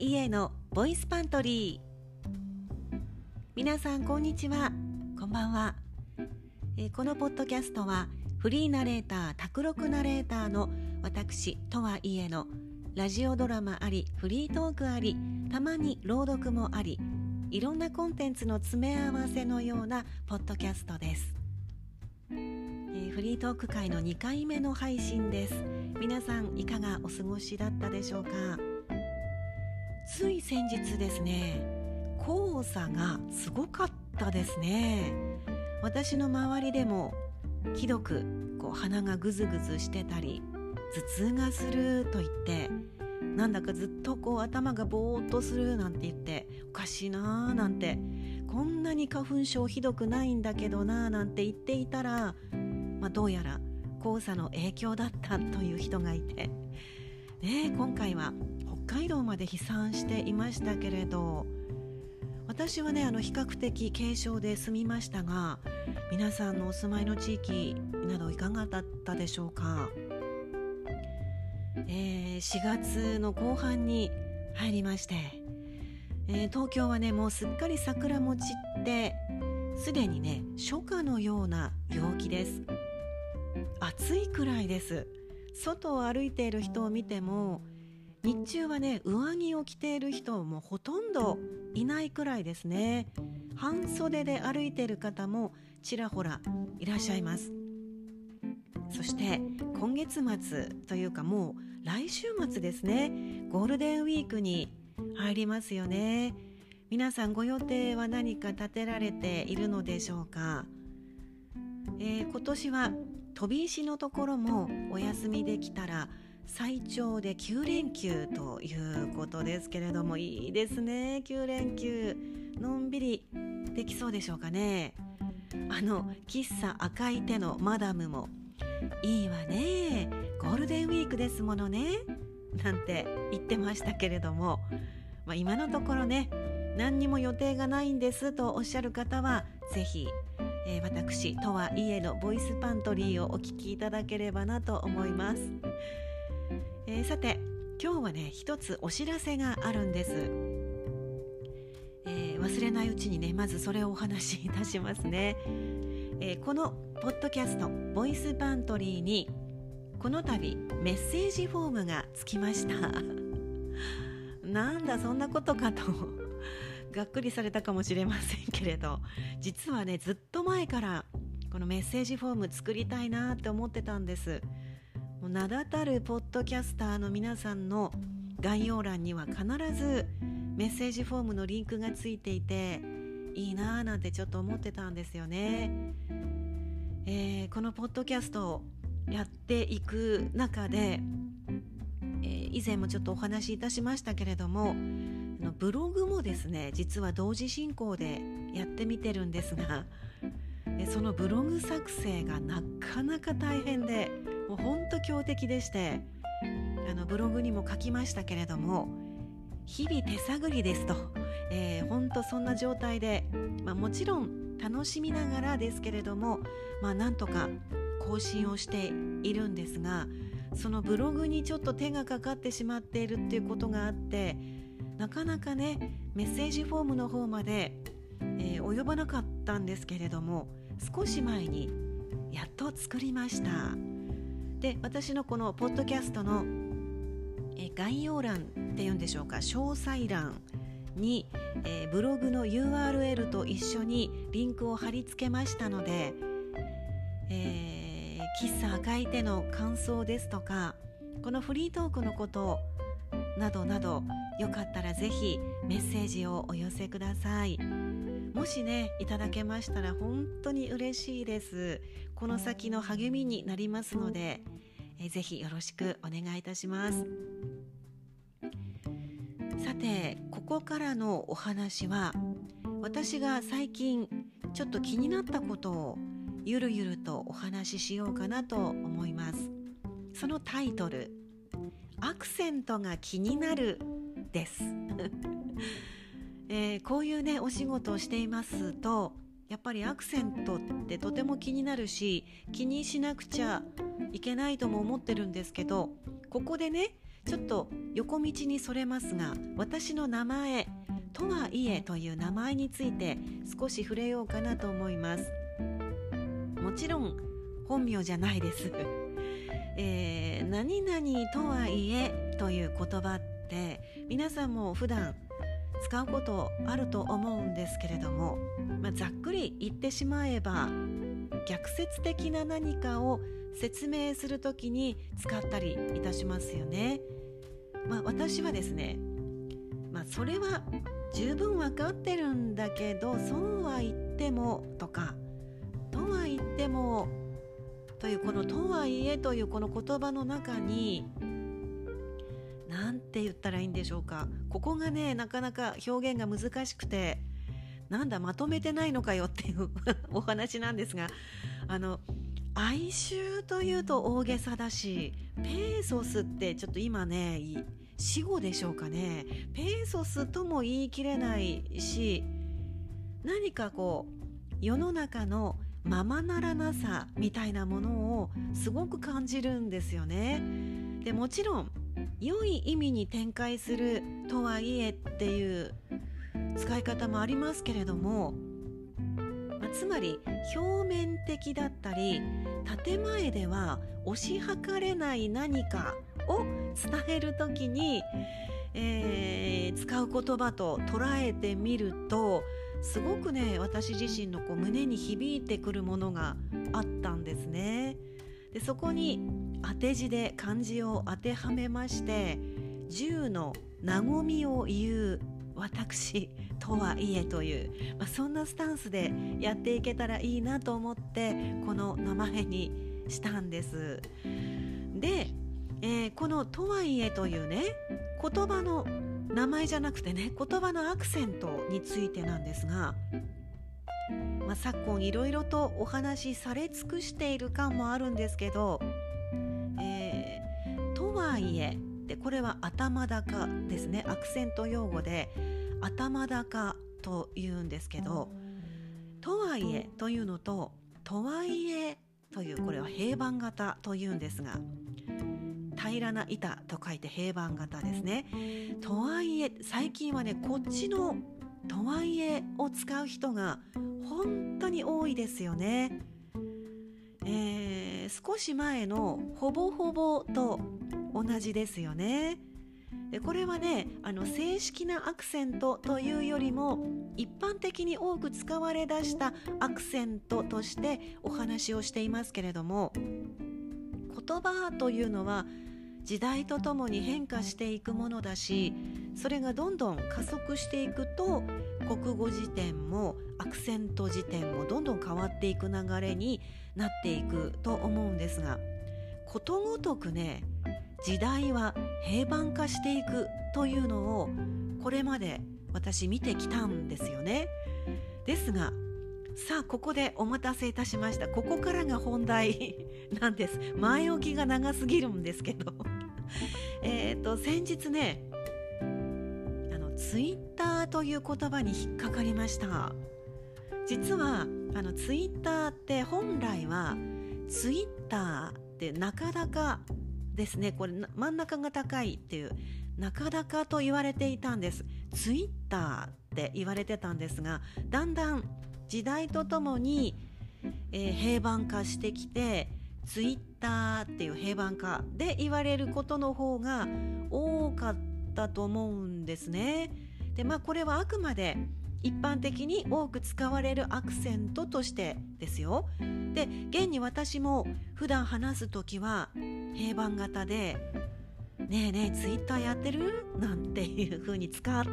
家のボイスパントリー。皆さんこんにちは。こんばんは、えー、このポッドキャストはフリーナレーター卓録ナレーターの私とはいえのラジオドラマありフリートークありたまに朗読もありいろんなコンテンツの詰め合わせのようなポッドキャストです、えー、フリートーク会の2回目の配信です。皆さんいかがお過ごしだったでしょうか？つい先日ですね黄砂がすごかったですね。私の周りでもひどくこう鼻がぐずぐずしてたり頭痛がすると言ってなんだかずっとこう頭がぼーっとするなんて言っておかしいなーなんてこんなに花粉症ひどくないんだけどなーなんて言っていたら、まあ、どうやら黄砂の影響だったという人がいて、ね、今回は海道まで飛散していましたけれど私はねあの比較的軽症で済みましたが皆さんのお住まいの地域などいかがだったでしょうか、えー、4月の後半に入りまして、えー、東京はねもうすっかり桜も散ってすでにね初夏のような陽気です。暑いくらいです。外を歩いている人を見ても日中はね上着を着ている人もほとんどいないくらいですね。半袖で歩いている方もちらほらいらっしゃいます。そして今月末というかもう来週末ですね。ゴールデンウィークに入りますよね。皆さんご予定は何か立てられているのでしょうか、えー、今年は飛び石のところもお休みできたら最長で9連休ということですけれどもいいですね。9連休のんびりできそうでしょうかね。あの喫茶赤い手のマダムもいいわね。ゴールデンウィークですものね。なんて言ってましたけれども、まあ、今のところね何にも予定がないんですとおっしゃる方は是非えー、私とはいえのボイスパントリーをお聞きいただければなと思います、えー、さて今日はね一つお知らせがあるんです、えー、忘れないうちにねまずそれをお話しいたしますね、えこのポッドキャストボイスパントリーにこの度メッセージフォームがつきました。なんだそんなことかとがっくりされたかもしれませんけれど実はねずっと前からこのメッセージフォーム作りたいなって思ってたんです。名だたるポッドキャスターの皆さんの概要欄には必ずメッセージフォームのリンクがついていていいなーなんてちょっと思ってたんですよね、えー、このポッドキャストをやっていく中で、えー、以前もちょっとお話しいたしましたけれどものブログもですね実は同時進行でやってみてるんですがそのブログ作成がなかなか大変でもうほんと強敵でしてあのブログにも書きましたけれども日々手探りですと、えー、本当そんな状態で、まあ、もちろん楽しみながらですけれども、まあ、なんとか更新をしているんですがそのブログにちょっと手がかかってしまっているっていうことがあってなかなかねメッセージフォームの方まで、えー、及ばなかったんですけれども少し前にやっと作りました。で私のこのポッドキャストの、え、概要欄っていうんでしょうか詳細欄に、えー、ブログの URL と一緒にリンクを貼り付けましたので、えー、喫茶赤い手の感想ですとかこのフリートークのことなどなどよかったらぜひメッセージをお寄せください。もしねいただけましたら本当に嬉しいです。この先の励みになりますのでえぜひよろしくお願いいたします。さてここからのお話は私が最近ちょっと気になったことをゆるゆるとお話ししようかなと思います。そのタイトルアクセントが気になるです、えー、こういうねお仕事をしていますとやっぱりアクセントってとても気になるし気にしなくちゃいけないとも思ってるんですけどここでねちょっと横道にそれますが私の名前とはいえという名前について少し触れようかなと思います。もちろん本名じゃないです。えー、何々とはいえという言葉って皆さんも普段使うことあると思うんですけれども、まあ、ざっくり言ってしまえば逆説的な何かを説明するときに使ったりいたしますよね。まあ、私はですね、まあ、それは十分分かってるんだけどそうは言ってもとかとは言ってもというこの「とはいえ」というこの言葉の中に何て言ったらいいんでしょうかここがねなかなか表現が難しくてなんだまとめてないのかよっていう お話なんですがあの哀愁というと大げさだしペーソスってちょっと今ね死語でしょうかねペーソスとも言い切れないし何かこう世の中のままならなさみたいなものをすごく感じるんですよね。でもちろん良い意味に展開するとはいえっていう使い方もありますけれども、ま、つまり表面的だったり建前では推し量れない何かを伝える時に、えー、使う言葉と捉えてみるとすごくね私自身のこう胸に響いてくるものがあったんですね。でそこに当て字で漢字を当てはめまして「十の和みを言う私とはいえ」という、まあ、そんなスタンスでやっていけたらいいなと思ってこの名前にしたんです。で、えー、この「とはいえ」というね言葉の名前じゃなくてね言葉のアクセントについてなんですが、まあ、昨今いろいろとお話しされ尽くしている感もあるんですけど、えー、とはいえでこれは頭高ですねアクセント用語で頭高というんですけどとはいえというのととはいえというこれは平板型というんですが平らな板と書いて平板型ですね。とはいえ最近はねこっちの「とはいえ」を使う人が本当に多いですよね。えー、少し前の「ほぼほぼ」と同じですよね。でこれはねあの正式なアクセントというよりも一般的に多く使われだしたアクセントとしてお話をしていますけれども言葉というのは時代とともに変化していくものだしそれがどんどん加速していくと国語辞典もアクセント辞典もどんどん変わっていく流れになっていくと思うんですがことごとくね時代は平板化していくというのをこれまで私見てきたんですよね。ですがさあここでお待たせいたしました。ここからが本題なんです。前置きが長すぎるんですけど。えっと先日ねあのツイッターという言葉に引っかかりました。実はあのツイッターって本来はツイッターって中高ですねこれ真ん中が高いっていう中高と言われていたんです。ツイッターって言われてたんですがだんだん時代とともに、えー、平板化してきてツイッターっていう平板化で言われることの方が多かったと思うんですね。でまあこれはあくまで一般的に多く使われるアクセントとしてですよ。で現に私も普段話す時は平板型で「ねえねえツイッターやってる?」なんていう風に使っ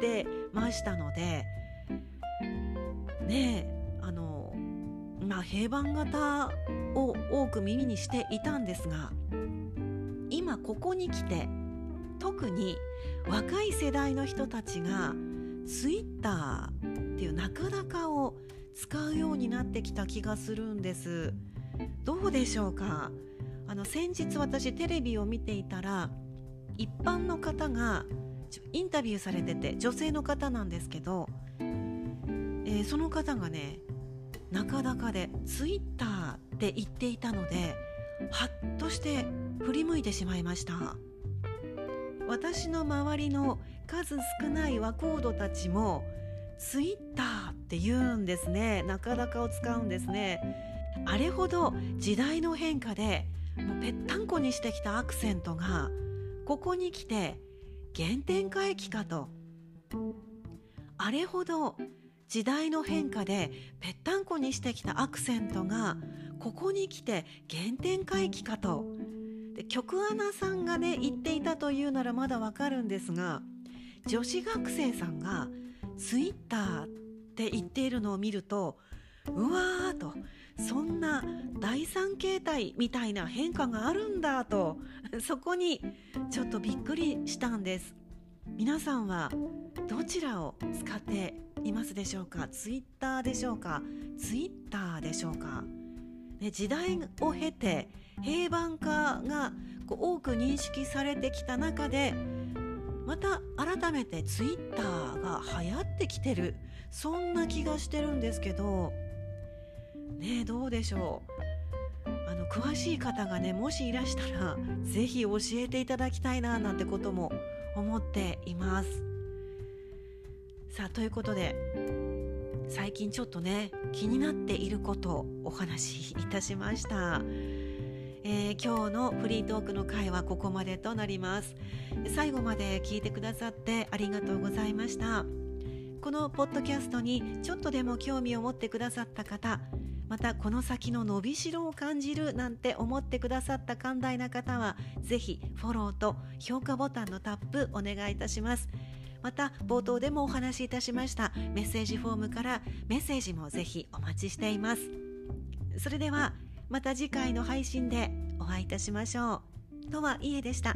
てましたのでねえまあ、平板型を多く耳にしていたんですが今ここに来て特に若い世代の人たちがツイッターっていう中高を使うようになってきた気がするんです。どうでしょうか？あの先日私テレビを見ていたら一般の方がインタビューされてて女性の方なんですけど、えー、その方がね中高でツイッターって言っていたのでハッとして振り向いてしまいました。私の周りの数少ない和コードたちもツイッターって言うんですね。なかなかを使うんですね。あれほど時代の変化でもうぺったんこにしてきたアクセントがここに来て原点回帰かと。あれほど時代の変化でぺったんこにしてきたアクセントがここに来て原点回帰かと。で曲アナさんがね言っていたというならまだわかるんですが女子学生さんがツイッターって言っているのを見るとうわーとそんな第三形態みたいな変化があるんだとそこにちょっとびっくりしたんです。皆さんはどちらを使っていますでしょうか？ツイッターでしょうか？ツイッターでしょうか、ね、時代を経て平板化がこう多く認識されてきた中でまた改めてツイッターが流行ってきてるそんな気がしてるんですけどねどうでしょう？あの詳しい方がねもしいらしたら是非教えていただきたいななんてことも思っています。さあということで最近ちょっとね気になっていることをお話しいたしました、えー、今日のフリートークの回はここまでとなります。最後まで聞いてくださってありがとうございました。このポッドキャストにちょっとでも興味を持ってくださった方またこの先の伸びしろを感じるなんて思ってくださった寛大な方はぜひフォローと評価ボタンのタップお願いいたします。また冒頭でもお話しいたしました。メッセージフォームからメッセージもぜひお待ちしています。それではまた次回の配信でお会いいたしましょう。とはいえでした。